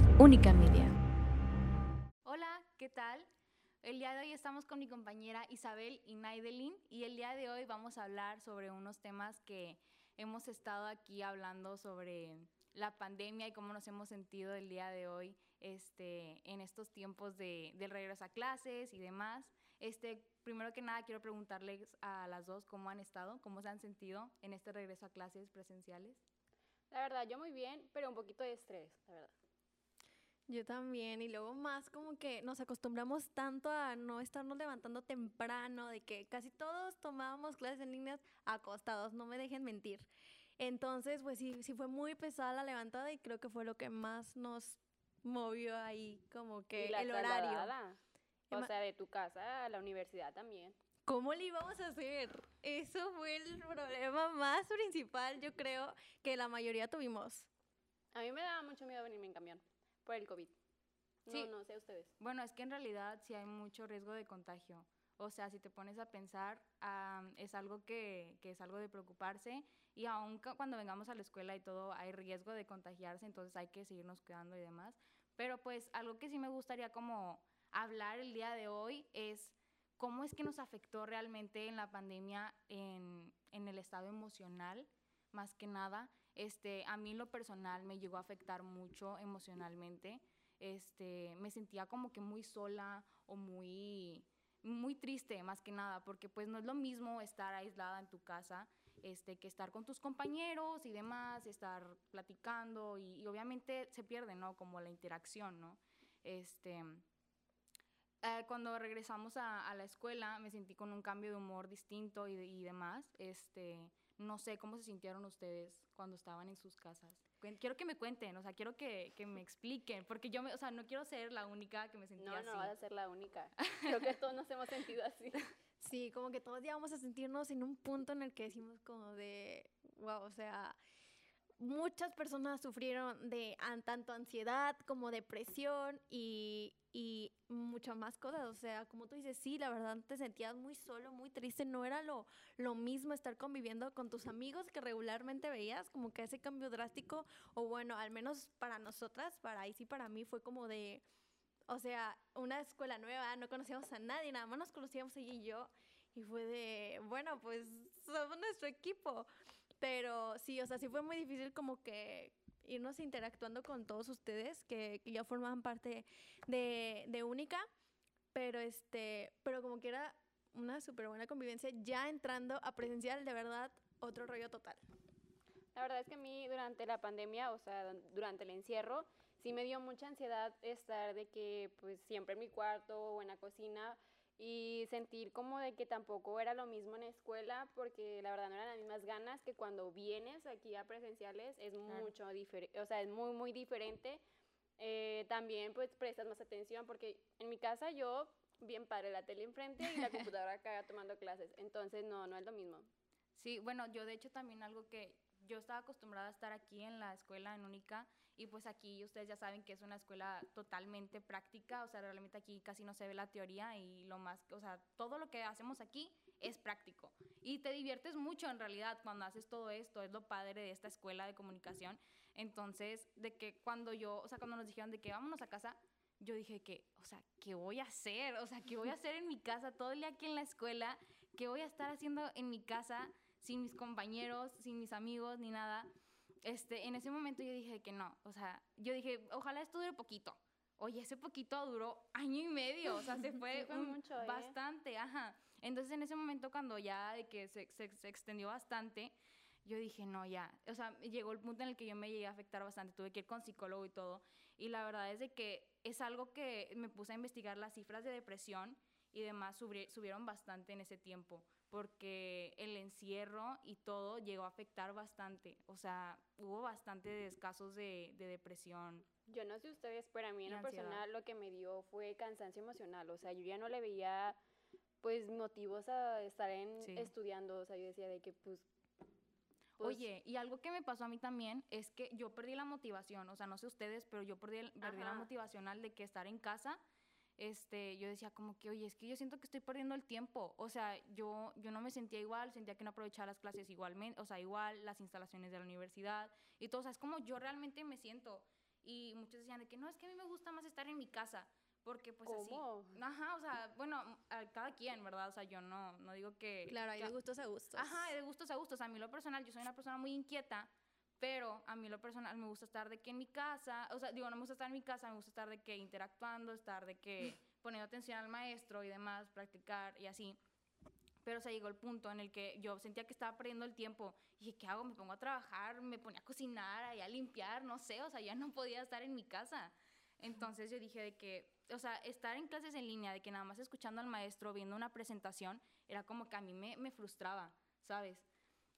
Es Única Media. Hola, ¿qué tal? El día de hoy estamos con mi compañera Isabel y Naidelin y el día de hoy vamos a hablar sobre unos temas que hemos estado aquí hablando sobre la pandemia y cómo nos hemos sentido el día de hoy este, en estos tiempos de, del regreso a clases y demás. Este, primero que nada, quiero preguntarles a las dos cómo han estado, cómo se han sentido en este regreso a clases presenciales. La verdad, yo muy bien, pero un poquito de estrés, la verdad. Yo también, y luego más como que nos acostumbramos tanto a no estarnos levantando temprano, de que casi todos tomábamos clases en líneas acostados, no me dejen mentir. Entonces, pues sí, sí fue muy pesada la levantada y creo que fue lo que más nos movió ahí, como que Y la el horario. O sea, de tu casa a la universidad también. ¿Cómo le íbamos a hacer? Eso fue el problema más principal, yo creo, que la mayoría tuvimos. A mí me daba mucho miedo venirme en camión por el COVID. No, Sí. no sé ustedes. Bueno, es que en realidad sí hay mucho riesgo de contagio. O sea, si te pones a pensar, es algo que, que es algo de preocuparse y ca- cuando vengamos a la escuela y todo, hay riesgo de contagiarse, entonces hay que seguirnos cuidando y demás. Pero pues algo que sí me gustaría como hablar el día de hoy es cómo es que nos afectó realmente en la pandemia en, en el estado emocional, más que nada. Este, a mí lo personal me llegó a afectar mucho emocionalmente este, me sentía como que muy sola o muy, muy triste más que nada, porque pues no es lo mismo estar aislada en tu casa este, que estar con tus compañeros y demás, estar platicando y, y obviamente se pierde, ¿no? Como la interacción, ¿no? Este, eh, cuando regresamos a, a la escuela me sentí con un cambio de humor distinto y, de- y demás. Este, no sé cómo se sintieron ustedes cuando estaban en sus casas. Quiero que me cuenten, o sea, quiero que, que me expliquen, porque yo, me, o sea, no quiero ser la única que me sentía No, así. no vas a ser la única. Creo que todos nos hemos sentido así. Sí, como que todos llegamos a sentirnos en un punto en el que decimos como de, wow, o sea, muchas personas sufrieron de an- tanto ansiedad como depresión y, y muchas más cosas. O sea, como tú dices, sí, la verdad te sentías muy solo, muy triste. No era lo, lo mismo estar conviviendo con tus amigos que regularmente veías, como que ese cambio drástico, o bueno, al menos para nosotras, para ahí sí, para mí fue como de... O sea, una escuela nueva, no conocíamos a nadie, nada más nos conocíamos ella y yo. Y fue de, bueno, pues somos nuestro equipo. Pero sí, o sea, sí fue muy difícil como que irnos interactuando con todos ustedes que, ya formaban parte de, Única. Pero este, pero como que era una súper buena convivencia, ya entrando a presencial, de verdad, otro rollo total. La verdad es que a mí durante la pandemia, o sea, durante el encierro, sí me dio mucha ansiedad estar de que pues siempre en mi cuarto o en la cocina y sentir como de que tampoco era lo mismo en la escuela porque la verdad no eran las mismas ganas que cuando vienes aquí a presenciales es mucho diferente, o sea, es muy, muy diferente. Eh, también pues prestas más atención porque en mi casa yo bien padre la tele enfrente y la computadora acá tomando clases, entonces no, no es lo mismo. Sí, bueno, yo de hecho también algo que yo estaba acostumbrada a estar aquí en la escuela en Única y pues aquí ustedes ya saben que es una escuela totalmente práctica, o sea, realmente aquí casi no se ve la teoría y lo más, o sea, todo lo que hacemos aquí es práctico y te diviertes mucho en realidad cuando haces todo esto, es lo padre de esta escuela de comunicación. Entonces, de que cuando yo, o sea, cuando nos dijeron de que vámonos a casa, yo dije que, o sea, ¿qué voy a hacer? O sea, ¿qué voy a hacer en mi casa todo el día aquí en la escuela? ¿Qué voy a estar haciendo en mi casa sin mis compañeros, sin mis amigos, ni nada? Este, en ese momento yo dije que no, o sea, yo dije, ojalá esto dure poquito. Oye, ese poquito duró año y medio, o sea, se fue, Sí, fue un- mucho, ¿eh? bastante, ajá. Entonces en ese momento cuando ya de que se, se- se extendió bastante, yo dije, no, ya, o sea, llegó el punto en el que yo me llegué a afectar bastante, tuve que ir con psicólogo y todo, y la verdad es de que es algo que me puse a investigar las cifras de depresión y demás subieron bastante en ese tiempo, porque el encierro y todo llegó a afectar bastante, o sea, hubo bastantes casos de, de depresión. Yo no sé ustedes, pero a mí en lo personal lo que me dio fue cansancio emocional. O sea, yo ya no le veía pues motivos a estar en Sí. estudiando. O sea, yo decía de que pues... pues, Oye, y algo que me pasó a mí también es que yo perdí la motivación, o sea, no sé ustedes, pero yo perdí, el- perdí la motivación al de que estar en casa, este, yo decía como que, oye, es que yo siento que estoy perdiendo el tiempo, o sea, yo, yo no me sentía igual, sentía que no aprovechaba las clases igualmente, o sea, igual las instalaciones de la universidad y todo, o sea, es como yo realmente me siento. y muchos decían de que no, es que a mí me gusta más estar en mi casa, porque pues ¿Cómo? así. Ajá, o sea, bueno, a cada quien, ¿verdad? O sea, yo no, no digo que... Claro, hay que- de gustos a gustos. Ajá, de gustos a gustos. A mí lo personal, yo soy una persona muy inquieta, pero a mí lo personal me gusta estar de que en mi casa, o sea, digo, no me gusta estar en mi casa, me gusta estar de que interactuando, estar de que poniendo atención al maestro y demás, practicar y así. Pero o sea, llegó el punto en el que yo sentía que estaba perdiendo el tiempo. Y dije, ¿qué hago? Me pongo a trabajar, me ponía a cocinar, y a limpiar, no sé, o sea, ya no podía estar en mi casa. Entonces yo dije de que, o sea, estar en clases en línea, de que nada más escuchando al maestro, viendo una presentación, era como que a mí me, me frustraba, ¿sabes?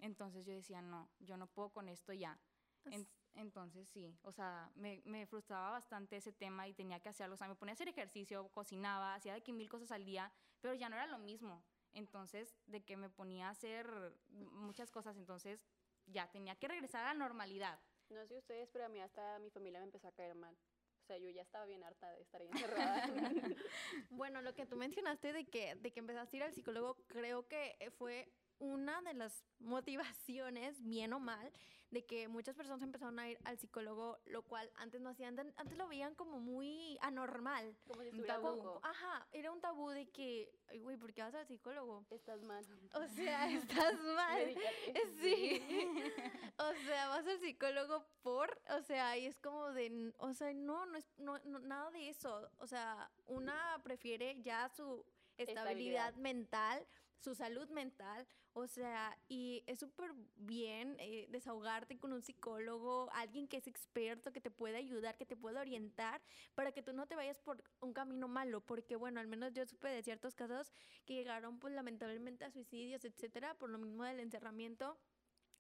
Entonces yo decía, no, yo no puedo con esto ya. En- entonces sí, o sea, me, me frustraba bastante ese tema y tenía que hacerlo. O sea, me ponía a hacer ejercicio, cocinaba, hacía de que mil cosas al día, pero ya no era lo mismo. Entonces, de que me ponía a hacer muchas cosas, entonces ya tenía que regresar a la normalidad. No sé ustedes, pero a mí hasta mi familia me empezó a caer mal. O sea, yo ya estaba bien harta de estar ahí encerrada. Bueno, lo que tú mencionaste de que, de que empezaste a ir al psicólogo, creo que fue una de las motivaciones, bien o mal, de que muchas personas empezaron a ir al psicólogo, lo cual antes no hacían, antes lo veían como muy anormal. Como si estuviera loco. Ajá, era un tabú de que, "Ay, güey, ¿por qué vas al psicólogo? Estás mal. O sea, estás mal. Sí. o sea, vas al psicólogo por, o sea, y es como de, o sea, no, no es no, no- nada de eso. O sea, una prefiere ya su estabilidad, Estabilidad. mental, su salud mental, o sea, y es súper bien eh, desahogarte con un psicólogo, alguien que es experto, que te puede ayudar, que te puede orientar, para que tú no te vayas por un camino malo, porque bueno, al menos yo supe de ciertos casos que llegaron pues lamentablemente a suicidios, etcétera, por lo mismo del encerramiento,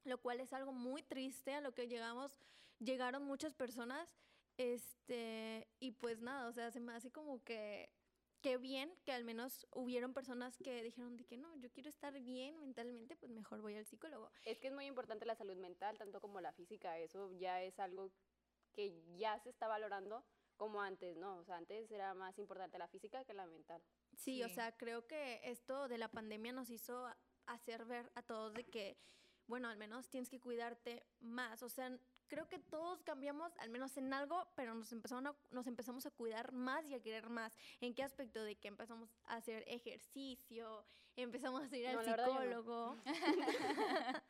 lo cual es algo muy triste a lo que llegamos, llegaron muchas personas, este, y pues nada, o sea, se me hace como que qué bien que al menos hubieron personas que dijeron de que no, yo quiero estar bien mentalmente, pues mejor voy al psicólogo. Es que es muy importante la salud mental, tanto como la física. Eso ya es algo que ya se está valorando como antes, ¿no? O sea, antes era más importante la física que la mental. Sí, o Sí. sea, creo que esto de la pandemia nos hizo hacer ver a todos de que, bueno, al menos tienes que cuidarte más. O sea, creo que todos cambiamos, al menos en algo, pero nos, empezaron a- nos empezamos a cuidar más y a querer más. ¿En qué aspecto? De que empezamos a hacer ejercicio, empezamos a ir al No, no. psicólogo.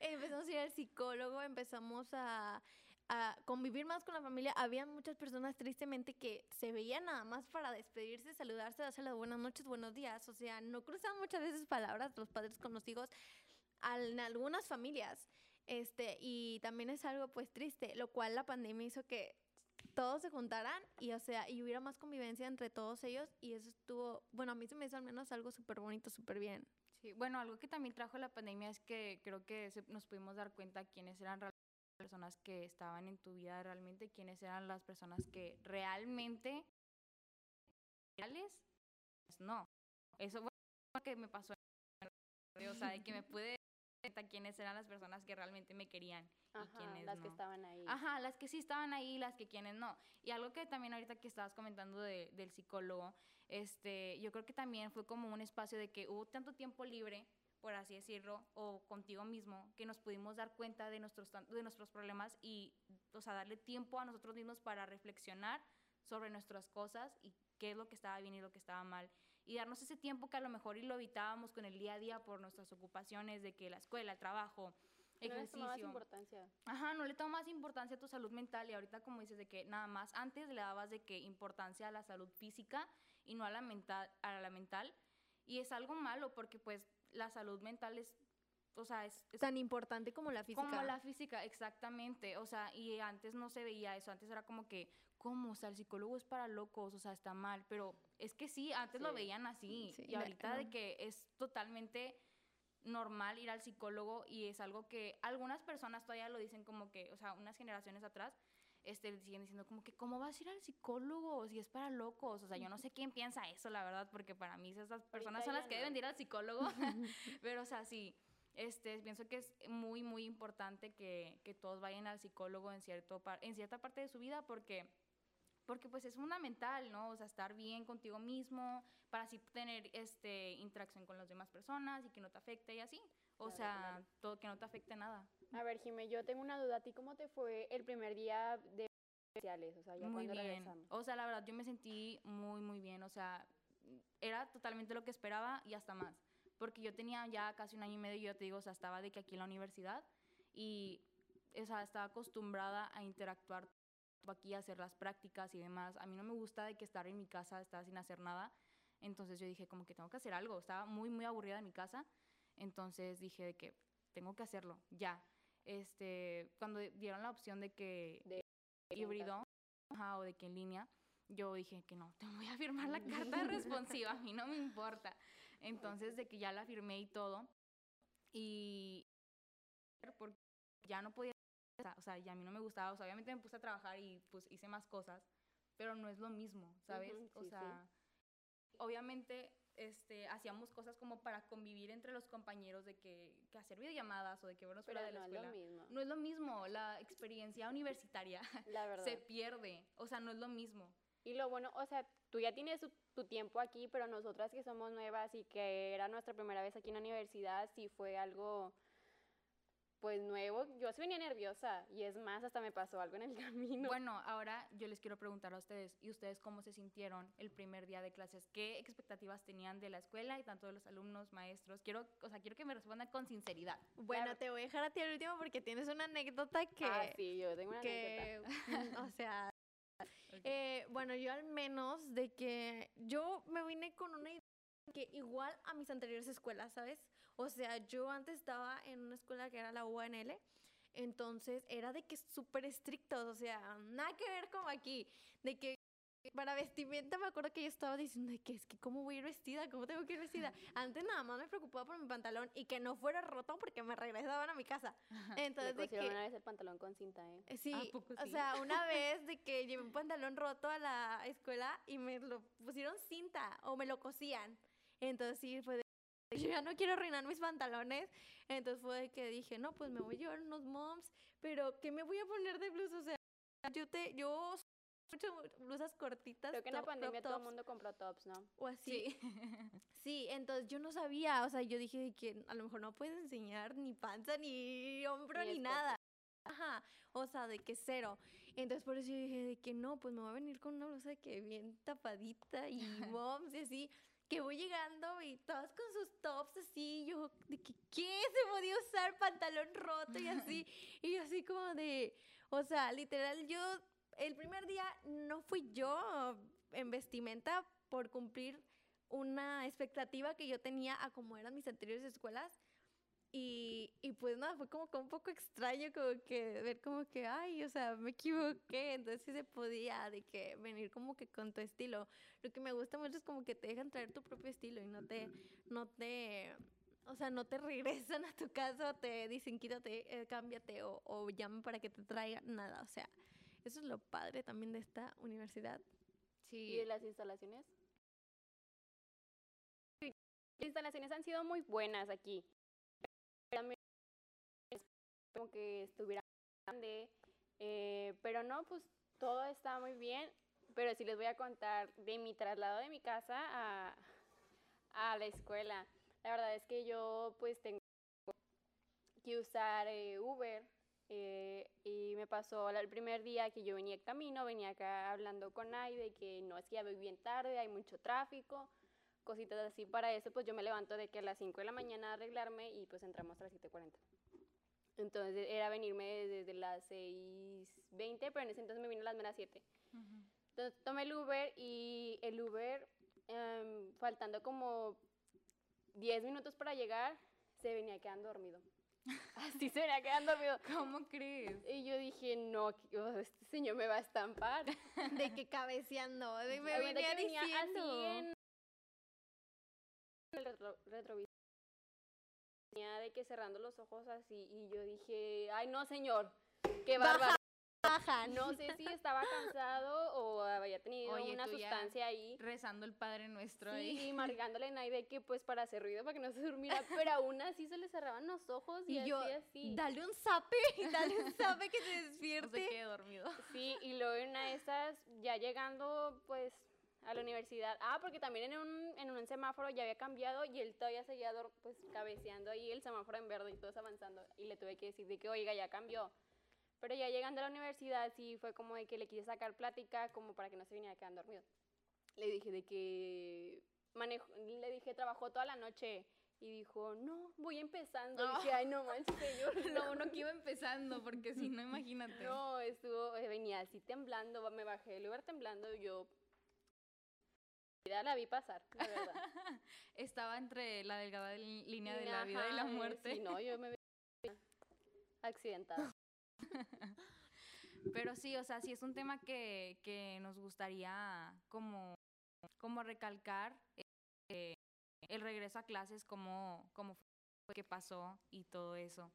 empezamos a ir al psicólogo, empezamos a, a convivir más con la familia. Había muchas personas tristemente que se veían nada más para despedirse, saludarse, darse las buenas noches, buenos días. O sea, no cruzan muchas veces palabras los padres con los hijos en algunas familias. Este, y también es algo pues triste, lo cual la pandemia hizo que todos se juntaran y o sea, y hubiera más convivencia entre todos ellos y eso estuvo, bueno, a mí se me hizo al menos algo súper bonito, súper bien. Sí, bueno, algo que también trajo la pandemia es que creo que nos pudimos dar cuenta quiénes eran las personas que estaban en tu vida realmente, quiénes eran las personas que realmente reales. No, eso fue lo que me pasó, o sea, de que me pude quiénes eran las personas que realmente me querían y Ajá, quiénes las que no. estaban ahí. Ajá, las que sí estaban ahí, las que quienes no. Y algo que también ahorita que estabas comentando de- del psicólogo, este, yo creo que también fue como un espacio de que hubo tanto tiempo libre, por así decirlo, o contigo mismo, que nos pudimos dar cuenta de nuestros, de nuestros problemas y, o sea, darle tiempo a nosotros mismos para reflexionar sobre nuestras cosas y qué es lo que estaba bien y lo que estaba mal. Y darnos ese tiempo que a lo mejor y lo evitábamos con el día a día por nuestras ocupaciones de que la escuela, el trabajo, no les tomabas ejercicio. importancia. Ajá, no le tomas importancia a tu salud mental y ahorita como dices de que nada más antes le dabas de que importancia a la salud física y no a la mental, a la mental y es algo malo porque pues la salud mental es, o sea, es, es Tan importante como la física. como la física, exactamente, o sea, y antes no se veía eso, antes era como que, ¿cómo? O sea, el psicólogo es para locos, o sea, está mal, pero es que sí, antes lo Sí. veían así Sí, y de- ahorita de no. que es totalmente normal ir al psicólogo y es algo que algunas personas todavía lo dicen como que, o sea, unas generaciones atrás, este, siguen diciendo como que, ¿cómo vas a ir al psicólogo si es para locos? O sea, yo no sé quién piensa eso, la verdad, porque para mí esas personas son las que no. deben de ir al psicólogo, pero, o sea, sí, este, pienso que es muy, muy importante que, que todos vayan al psicólogo en, cierto par- en cierta parte de su vida porque, porque pues es fundamental, ¿no? O sea, estar bien contigo mismo para así tener este, interacción con las demás personas y que no te afecte y así. O Claro, sea, claro. todo, que no te afecte nada. A ver, Jimé, yo tengo una duda. ¿A ti cómo te fue el primer día de presenciales? O sea, ya muy bien. regresamos. O sea, la verdad, yo me sentí muy, muy bien. O sea, era totalmente lo que esperaba y hasta más. Porque yo tenía ya casi un año y medio, yo te digo, o sea, estaba de que aquí en la universidad y, o sea, estaba acostumbrada a interactuar aquí, a hacer las prácticas y demás. A mí no me gusta de que estar en mi casa, estar sin hacer nada. Entonces yo dije, como que tengo que hacer algo. Estaba muy, muy aburrida en mi casa. Entonces dije de que tengo que hacerlo, ya. Este, cuando dieron la opción de que De- híbrido ajá, o de que en línea, yo dije que no, te voy a firmar la carta responsiva, a mí no me importa. Entonces, de que ya la firmé y todo, y porque ya no podía, o sea, ya a mí no me gustaba, o sea, obviamente me puse a trabajar y pues hice más cosas, pero no es lo mismo, ¿sabes? Ujú, o sí, sí. sea, obviamente este, hacíamos cosas como para convivir entre los compañeros de que, que hacer videollamadas o de que vernos fuera de la no es escuela. lo mismo. No es lo mismo, la experiencia universitaria La verdad. se pierde, o sea, no es lo mismo. Y lo bueno, o sea, tú ya tienes tu tiempo aquí, pero nosotras que somos nuevas y que era nuestra primera vez aquí en la universidad, sí fue algo, pues nuevo. Yo sí venía nerviosa y es más, hasta me pasó algo en el camino. Bueno, ahora yo les quiero preguntar a ustedes, ¿y ustedes cómo se sintieron el primer día de clases? ¿Qué expectativas tenían de la escuela y tanto de los alumnos, maestros? Quiero, o sea, quiero que me respondan con sinceridad. Bueno, Claro. te voy a dejar a ti al último porque tienes una anécdota que, ah, sí, yo tengo una anécdota. que mm, o sea, eh, bueno, yo al menos de que yo me vine con una idea que igual a mis anteriores escuelas, ¿sabes? O sea, yo antes estaba en una escuela que era la UNL, entonces era de que súper estrictos, o sea, nada que ver como aquí, de que para vestimenta me acuerdo que yo estaba diciendo de que es que cómo voy a ir vestida, cómo tengo que ir vestida. Antes nada más me preocupaba por mi pantalón y que no fuera roto porque me regresaban a mi casa. Entonces Me de que una vez el pantalón con cinta, ¿eh? eh, Sí, ¿A poco o sí? sea, una vez de que llevé un pantalón roto a la escuela y me lo pusieron cinta o me lo cosían. Entonces sí, fue de yo ya no quiero arruinar mis pantalones. Entonces fue de que dije, no, pues me voy a llevar unos moms, pero ¿qué me voy a poner de blusa? O sea, yo te, yo uso mucho blusas cortitas. Creo que en la pandemia todo el mundo compró tops, ¿no? O así. Sí. Sí, entonces yo no sabía, o sea, yo dije que a lo mejor no puedes enseñar ni panza, ni hombro, Ni ni, nada. Ajá, o sea, de que cero. Entonces por eso yo dije de que no, pues me voy a venir con una blusa que bien tapadita y moms y así, que voy llegando y todas con sus tops así, yo de que qué se podía usar pantalón roto y así, y yo así como de, o sea, literal yo el primer día no fui yo en vestimenta por cumplir una expectativa que yo tenía a como eran mis anteriores escuelas. Y, y pues nada, fue como que un poco extraño como que ver como que, ay, o sea, me equivoqué, entonces sí se podía de que venir como que con tu estilo. Lo que me gusta mucho es como que te dejan traer tu propio estilo y no te, no te, o sea, no te regresan a tu casa o te dicen quítate, eh, cámbiate o, o llaman para que te traigan nada, o sea, eso es lo padre también de esta universidad. ¿Y Sí, de las instalaciones? Las instalaciones han sido muy buenas aquí. Como que estuviera grande, eh, pero no, pues todo está muy bien. Pero sí les voy a contar de mi traslado de mi casa a, a la escuela. La verdad es que yo pues tengo que usar eh, Uber eh, y me pasó el primer día que yo venía en camino, venía acá hablando con Aide que no es que ya voy bien tarde, hay mucho tráfico, cositas así. Para eso pues yo me levanto de que a las 5 de la mañana a arreglarme y pues entramos a las 7.40. Entonces era venirme desde, las 6.20, pero en ese entonces me vine a las meras 7. Ujú. Entonces tomé el Uber y el Uber, em, faltando como 10 minutos para llegar, se venía quedando dormido. Así se venía quedando dormido. ¿Cómo crees? Y yo dije, no, oh, este señor me va a estampar. De que cabeceando, de me venía venía diciendo. así en el retro- retrovisor. Venía de que cerrando los ojos así y yo dije, ay no señor, qué Baja. bárbaro. Bajan. No sé si estaba cansado o había tenido Oye, una sustancia ahí. Rezando el Padre Nuestro ahí. Sí, y marcándole a Naide que pues para hacer ruido, para que no se durmiera, pero aún así se le cerraban los ojos y, Y yo, así, así. dale un zape, dale un zape que se No se despierte. quede dormido. Sí, y luego en una de esas, ya llegando pues a la universidad, ah, porque también en un, en un semáforo ya había cambiado y él todavía seguía pues cabeceando ahí el semáforo en verde y todos avanzando y le tuve que decir de que, oiga, ya cambió. Pero ya llegando a la universidad sí fue como de que le quise sacar plática como para que no se viniera quedando dormido. Le dije de que manejo, le dije trabajó toda la noche y dijo, no, voy empezando. Y dije, ay, no manches, señor. Lo uno que iba empezando, porque si no, imagínate. No, estuvo, venía así temblando, me bajé del lugar temblando y yo ya la vi pasar, la verdad. Estaba entre la delgada línea de la vida y la muerte. Sí, no, yo me vi accidentada. Pero sí, o sea, sí es un tema que, que nos gustaría como, como recalcar eh, el regreso a clases, cómo, cómo fue que pasó y todo eso.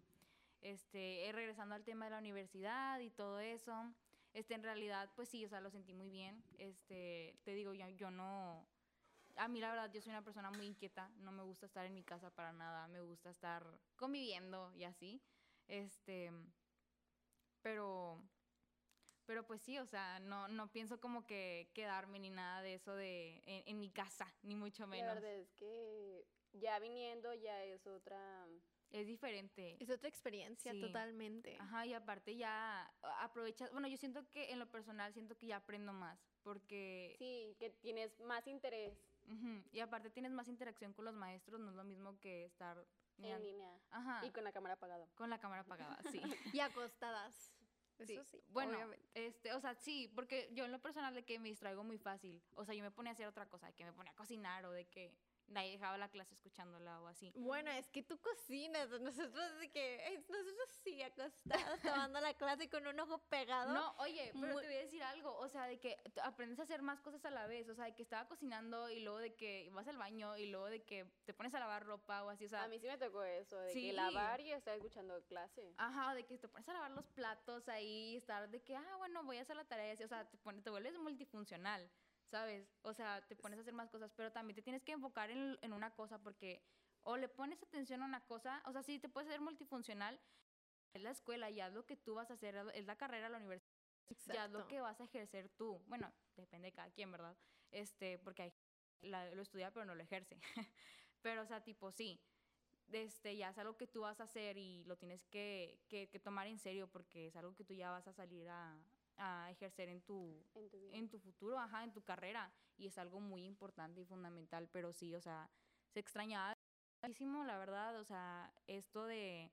Este, eh, regresando al tema de la universidad y todo eso, este, en realidad, pues sí, o sea, lo sentí muy bien. Este, te digo, yo, yo no, a mí la verdad, yo soy una persona muy inquieta, no me gusta estar en mi casa para nada, me gusta estar conviviendo y así. Este, pero, pero pues sí, o sea, no, no pienso como que quedarme ni nada de eso de en, en mi casa, ni mucho La menos. verdad es que ya viniendo ya es otra... Es diferente. Es otra experiencia Sí. totalmente. Ajá, y aparte ya aprovechas, bueno, yo siento que en lo personal siento que ya aprendo más, porque, Sí, que tienes más interés ujú, y aparte tienes más interacción con los maestros, no es lo mismo que estar mirando- en línea Ajá, y con la cámara apagada. con la cámara apagada, sí. Y acostadas. Eso sí. Bueno, obviamente. este, o sea, sí, porque yo en lo personal de que me distraigo muy fácil. O sea, yo me ponía a hacer otra cosa, de que me ponía a cocinar o de que nadie dejaba la clase escuchándola o así. Bueno, es que tú cocinas, nosotros de que nosotros sí acostados tomando la clase con un ojo pegado. No, oye, pero Muy- te voy a decir algo, o sea, de que aprendes a hacer más cosas a la vez, o sea, de que estaba cocinando y luego de que vas al baño y luego de que te pones a lavar ropa o así, o sea, A mí sí me tocó eso, de Sí. que lavar y estar escuchando clase. Ajá, de que te pones a lavar los platos ahí y estar de que, ah, bueno, voy a hacer la tarea y así, o sea, te, pone- te vuelves multifuncional, ¿sabes? O sea, te pones a hacer más cosas, pero también te tienes que enfocar en, en una cosa porque o le pones atención a una cosa, o sea, sí te puedes ser multifuncional, es la escuela, ya es lo que tú vas a hacer, es la carrera, la universidad, ya es lo Exacto. que vas a ejercer tú. Bueno, depende de cada quien, ¿verdad? Este, porque hay la- lo estudia pero no lo ejerce. pero, o sea, tipo, sí, este, ya es algo que tú vas a hacer y lo tienes que, que- que tomar en serio porque es algo que tú ya vas a salir a, a ejercer en tu, En tu en tu futuro, ajá, en tu carrera. Y es algo muy importante y fundamental, pero sí, o sea, se extrañaba muchísimo, la verdad, o sea, esto de,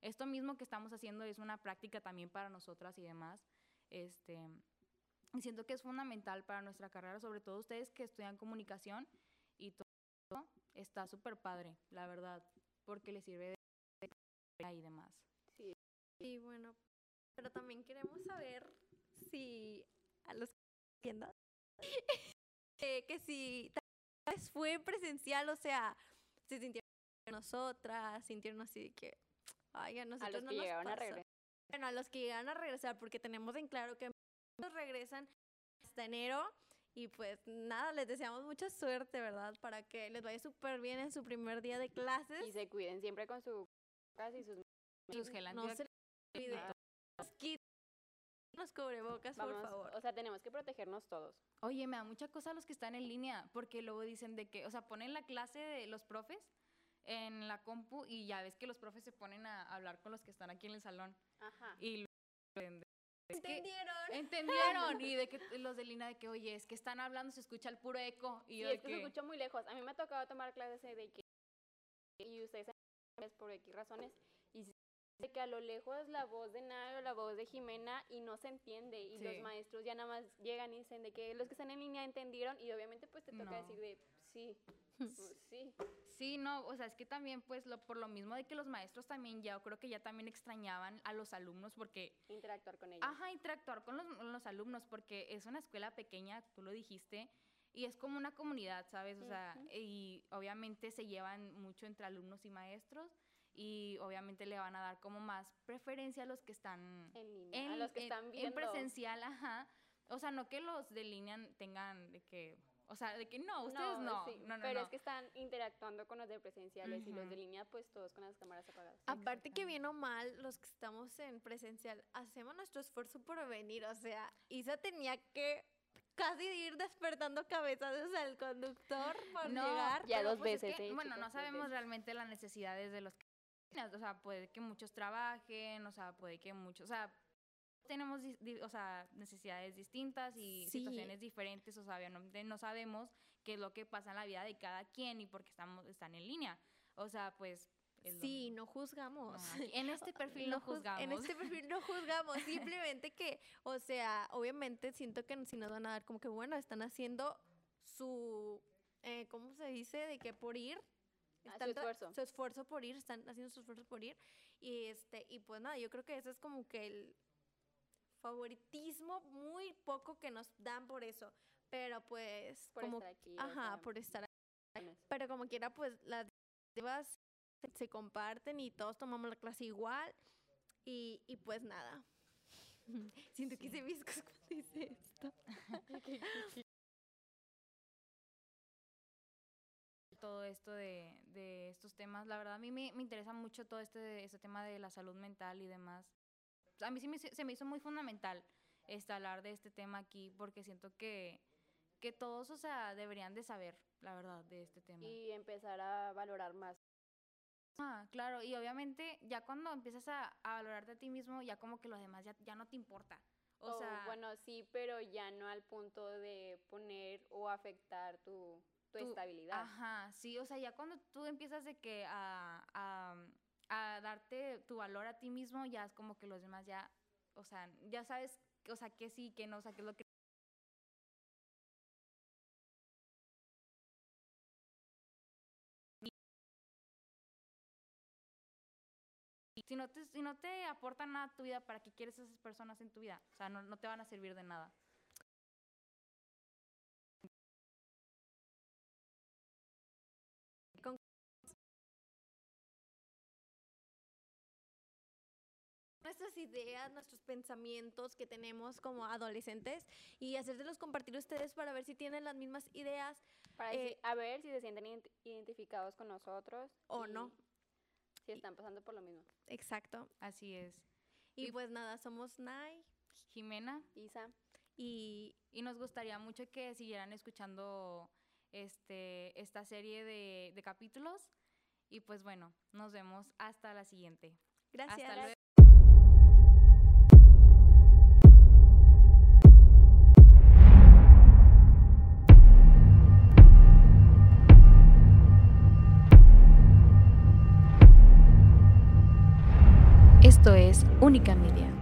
esto mismo que estamos haciendo es una práctica también para nosotras y demás. Este, y siento que es fundamental para nuestra carrera, sobre todo ustedes que estudian comunicación y todo, está súper padre, la verdad, porque les sirve de y demás. Sí. Sí, bueno, pero también queremos saber si a los que viendo, eh, que si tal vez fue presencial, o sea, se sintieron nosotras, sintieron así de que, ay, a A nosotros los no que nos llegaron a pasó". regresar. Bueno, a los que llegaron a regresar, porque tenemos en claro que muchos regresan hasta enero. Y pues nada, les deseamos mucha suerte, ¿verdad? Para que les vaya súper bien en su primer día de clases. Y se cuiden siempre con su casa y sus Sus gel no se les olvide. Los cubrebocas, por Vamos, favor. o sea, tenemos que protegernos todos. Oye, me da mucha cosa los que están en línea, porque luego dicen de que, o sea, ponen la clase de los profes en la compu y ya ves que los profes se ponen a hablar con los que están aquí en el salón. Ajá. Y es que ¿Entendieron? entendieron y de que los de línea de que, oye, es que están hablando, se escucha el puro eco y Sí, yo de es que se que, escucha muy lejos. A mí me ha tocado tomar clases de que y ustedes saben, por X razones y de que a lo lejos la voz de Nayo, la voz de Jimena y no se entiende y los Sí. maestros ya nada más llegan y dicen de que los que están en línea entendieron y obviamente pues te toca No. decir de sí, sí. Sí, no, o sea, es que también, pues, lo, por lo mismo de que los maestros también ya, yo creo que ya también extrañaban a los alumnos porque interactuar con ellos. Ajá, interactuar con los, los alumnos, porque es una escuela pequeña, tú lo dijiste, y es como una comunidad, ¿sabes? O sea, Ujú. y obviamente se llevan mucho entre alumnos y maestros, y obviamente le van a dar como más preferencia a los que están En línea, a los que en- están en viendo. presencial, ajá. O sea, no que los de línea tengan de que, o sea, de que no, ustedes no, sí, no, no, pero no. es que están interactuando con los de presenciales y los de línea pues todos con las cámaras apagadas. Aparte que bien o mal, los que estamos en presencial, hacemos nuestro esfuerzo por venir. O sea, Isa tenía que casi ir despertando cabezazos al conductor por No, llegar. Ya dos pues, es veces, que, eh, bueno, no sabemos veces. realmente las necesidades de los que... O sea, puede que muchos trabajen, o sea, puede que muchos... O sea, tenemos, o sea, necesidades distintas y situaciones diferentes, o sea, obviamente no sabemos qué es lo que pasa en la vida de cada quien y por qué estamos, están en línea. O sea, pues Sí, no juzgamos. en este perfil no, juzgamos. En este perfil no juzgamos. Simplemente que, o sea, obviamente siento que si nos van a dar como que, bueno, están haciendo su, eh, ¿cómo se dice? De que por ir. Ah, su esfuerzo. Su esfuerzo por ir, están haciendo su esfuerzo por ir. Y, este, y pues nada, yo creo que eso es como que el favoritismo muy poco que nos dan por eso. Pero pues... Por como, estar aquí. Ajá, por estar aquí. Pero como quiera, pues las llevas se comparten y todos tomamos la clase igual. Y, y pues nada. Siento que se viscos cuando dice esto. todo esto de, de, estos temas, la verdad a mí me, me interesa mucho todo este, este tema de la salud mental y demás. A mí sí me, se me hizo muy fundamental este, hablar de este tema aquí porque siento que, que todos, o sea, deberían de saber, la verdad, de este tema. Y empezar a valorar más Ah, claro, y obviamente ya cuando empiezas a, valorarte a ti mismo, ya como que lo demás ya, ya no te importa. O oh, sea, bueno, sí, pero ya no al punto de poner o afectar tu, tu, estabilidad. Ajá, sí, o sea, ya cuando tú empiezas de que a, a, a, darte tu valor a ti mismo, ya es como que los demás ya, o sea, ya sabes, o sea, que sí, que no, o sea, que es lo que si no te, si no te aportan nada a tu vida, ¿para qué quieres esas personas en tu vida? O sea, no, no te van a servir de nada. Nuestras ideas, nuestros pensamientos que tenemos como adolescentes y hacérselos compartir a ustedes para ver si tienen las mismas ideas. Para eh, a ver si se sienten identificados con nosotros. O no si están pasando por lo mismo. Exacto. Así es. Y, pues nada, somos Nay, Jimena, Isa. Y, y nos gustaría mucho que siguieran escuchando este, esta serie de, de capítulos. Y pues bueno, nos vemos hasta la siguiente. Gracias. Hasta luego. Esto es Única Media.